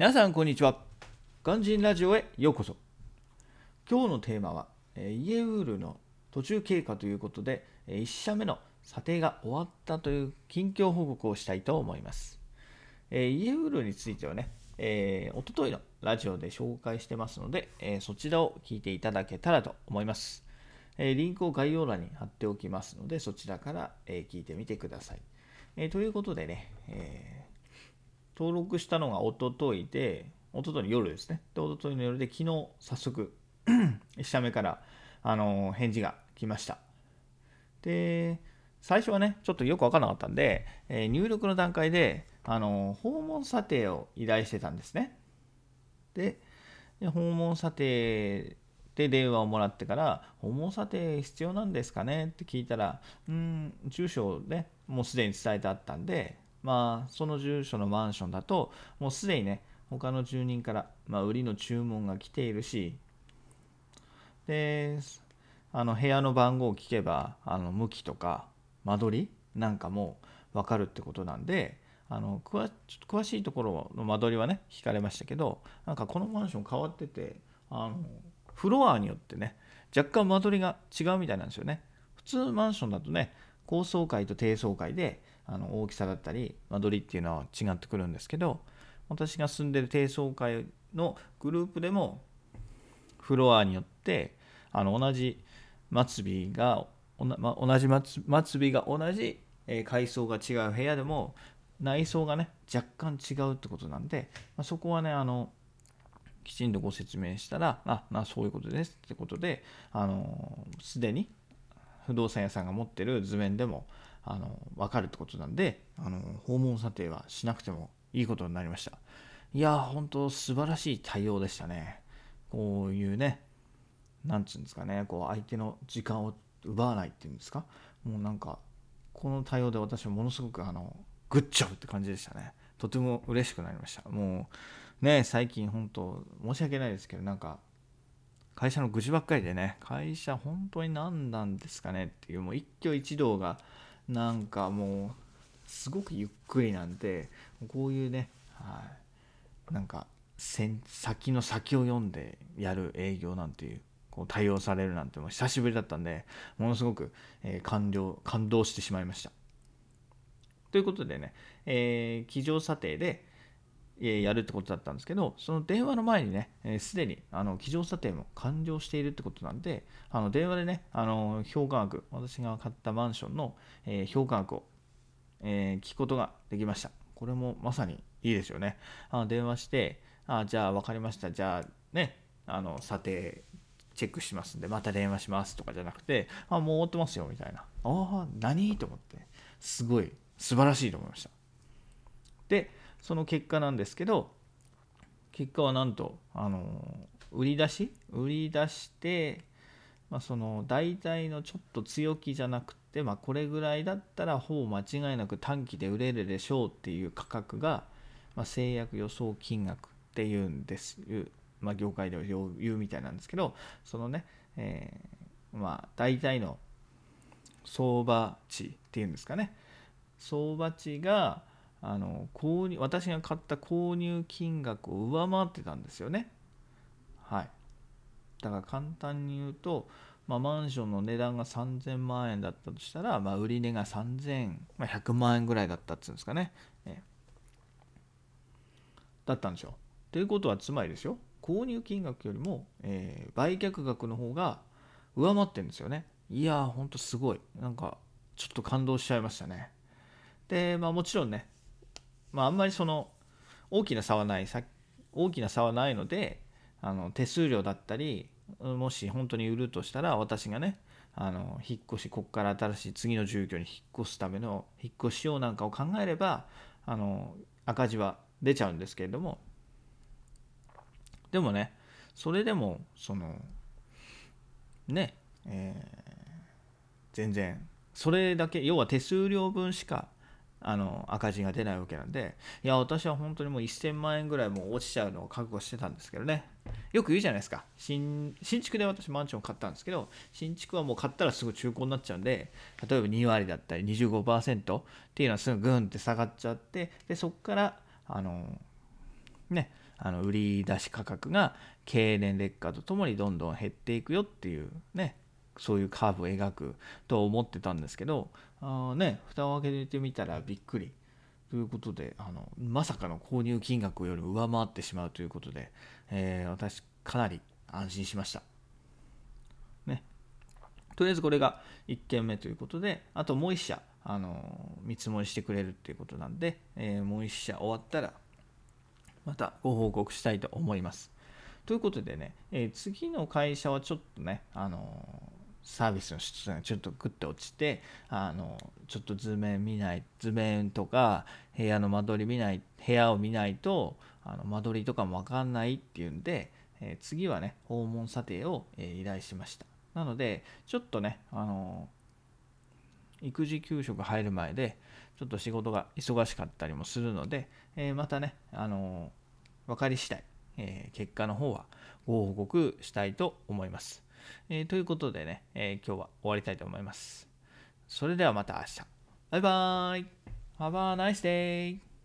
皆さんこんにちは。肝心ラジオへようこそ。今日のテーマは、えイエウールの途中経過ということで、え1社目の査定が終わったという近況報告をしたいと思います、えイエウールについてはね、えー、おとといのラジオで紹介してますので、えそちらを聞いていただけたらと思います。えリンクを概要欄に貼っておきますので、そちらから、え聞いてみてください。えということでね、え登録したのがおとといで、おとといの夜ですね。で、おとといの夜で、昨日早速 1社目から、あの返事が来ました。で、最初はね、ちょっとよく分からなかったんで、えー、入力の段階で、あの訪問査定を依頼してたんですね。で、で訪問査定で電話をもらってから「訪問査定必要なんですかね?」って聞いたら「うん住所をねもうすでに伝えてあったんでまあその住所のマンションだともうすでにね他の住人から、まあ、売りの注文が来ているしであの部屋の番号を聞けばあの向きとか間取りなんかも分かるってことなんであの詳しいところの間取りはね聞かれましたけどなんかこのマンション変わっててあのフロアによってね若干間取りが違うみたいなんですよね。普通マンションだとね高層階と低層階であの大きさだったり間取りっていうのは違ってくるんですけど私が住んでる低層階のグループでもフロアによってあの同じ末尾が同じ末尾が同じ階層が違う部屋でも内装がね若干違うってことなんで、ま、そこはねあのきちんとご説明したら、あ、あそういうことですってことで、あの、すでに不動産屋さんが持ってる図面でも、あの、分かるってことなんで、あの、訪問査定はしなくてもいいことになりました。いや、本当素晴らしい対応でしたね。こういうね、なんつうんですかね、こう相手の時間を奪わないっていうんですか、もうなんか、この対応で私はものすごくあの、グッジョブって感じでしたね。とても嬉しくなりました。もう、ね、最近本当、申し訳ないですけど、なんか、会社の愚痴ばっかりでね、会社本当に何なんですかねっていう、もう一挙一動が、なんかもう、すごくゆっくりなんで、こういうね、はい、なんか、先の先を読んでやる営業なんていう、こう対応されるなんてもう久しぶりだったんで、ものすごく、えー、感動、感動してしまいました。ということでね、えー、機上査定で、やるってことだったんですけど、その電話の前にね、す、で、にあの机上査定も完了しているってことなんで、あの電話でね、あの評価額、私が買ったマンションの、え、評価額を、え、聞くことができました。これもまさにいいですよね。あの電話して、あじゃあ分かりました、じゃあね、あの査定チェックしますんで、また電話しますとかじゃなくて、あ、もう終わってますよみたいな。ああ、何？と思って、すごい素晴らしいと思いました。で、その結果なんですけど結果はなんとあの売り出し売り出して、まあ、その大体のちょっと強気じゃなくて、まあ、これぐらいだったらほぼ間違いなく短期で売れるでしょうっていう価格が、まあ、制約予想金額っていうんですまあ、業界では言うみたいなんですけどそのね、えー、まあ大体の相場値っていうんですかね。相場値があの購入私が買った購入金額を上回ってたんですよね。はい。だから簡単に言うと、まあ、マンションの値段が3000万円だったとしたら、まあ、売り値が3100万円ぐらいだったっていうんですかね。えだったんですよ。ということはつまりですよ購入金額よりも、えー、売却額の方が上回ってるんですよね。いやーほんとすごい。なんかちょっと感動しちゃいましたね。でまあもちろんねまあ、あんまりその大きな差はない大きな差はないのであの手数料だったりもし本当に売るとしたら私がねあの引っ越しここから新しい次の住居に引っ越すための引っ越し用なんかを考えればあの赤字は出ちゃうんですけれども。でもねそれでもそのねえー、全然それだけ要は手数料分しかあの赤字が出ないわけなんでいや私は本当にもう1000万円ぐらいもう落ちちゃうのを覚悟してたんですけどね。よく言うじゃないですか。新新築で私マンション買ったんですけど新築はもう買ったらすぐ中古になっちゃうんで例えば2割だったり25%っていうのはすぐグンって下がっちゃってでそこからあのねあの売り出し価格が経年劣化とともにどんどん減っていくよっていうねそういうカーブを描くと思ってたんですけどあね蓋を開けてみたらびっくりということであのまさかの購入金額より上回ってしまうということで、えー、私かなり安心しました。ね、とりあえずこれが1件目ということであともう1社あの見積もりしてくれるっていうことなんで、えー、もう1社終わったらまたご報告したいと思います。ということでね、えー、次の会社はちょっとね、あのサービスの質がちょっとグッと落ちて、あのちょっと図面見ない、図面とか部屋の間取り見ない、部屋を見ないと、あの間取りとかもわかんないっていうんで、えー、次はね、訪問査定を、えー、依頼しました。なので、ちょっとね、あの育児休職入る前で、ちょっと仕事が忙しかったりもするので、えー、またね、あの分かり次第、え結果の方はご報告したいと思います。えということでね、え今日は終わりたいと思います。それではまた明日。バイバーイ !Have a nice day!